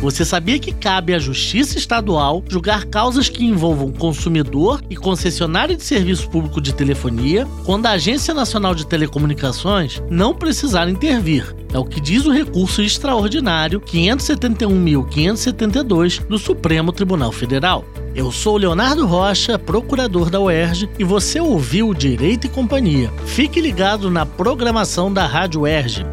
Você sabia que cabe à Justiça Estadual julgar causas que envolvam consumidor e concessionário de serviço público de telefonia quando a Agência Nacional de Telecomunicações não precisar intervir? É o que diz o recurso extraordinário 571.572 do Supremo Tribunal Federal. Eu sou Leonardo Rocha, procurador da UERJ, e você ouviu Direito e Companhia. Fique ligado na programação da Rádio UERJ.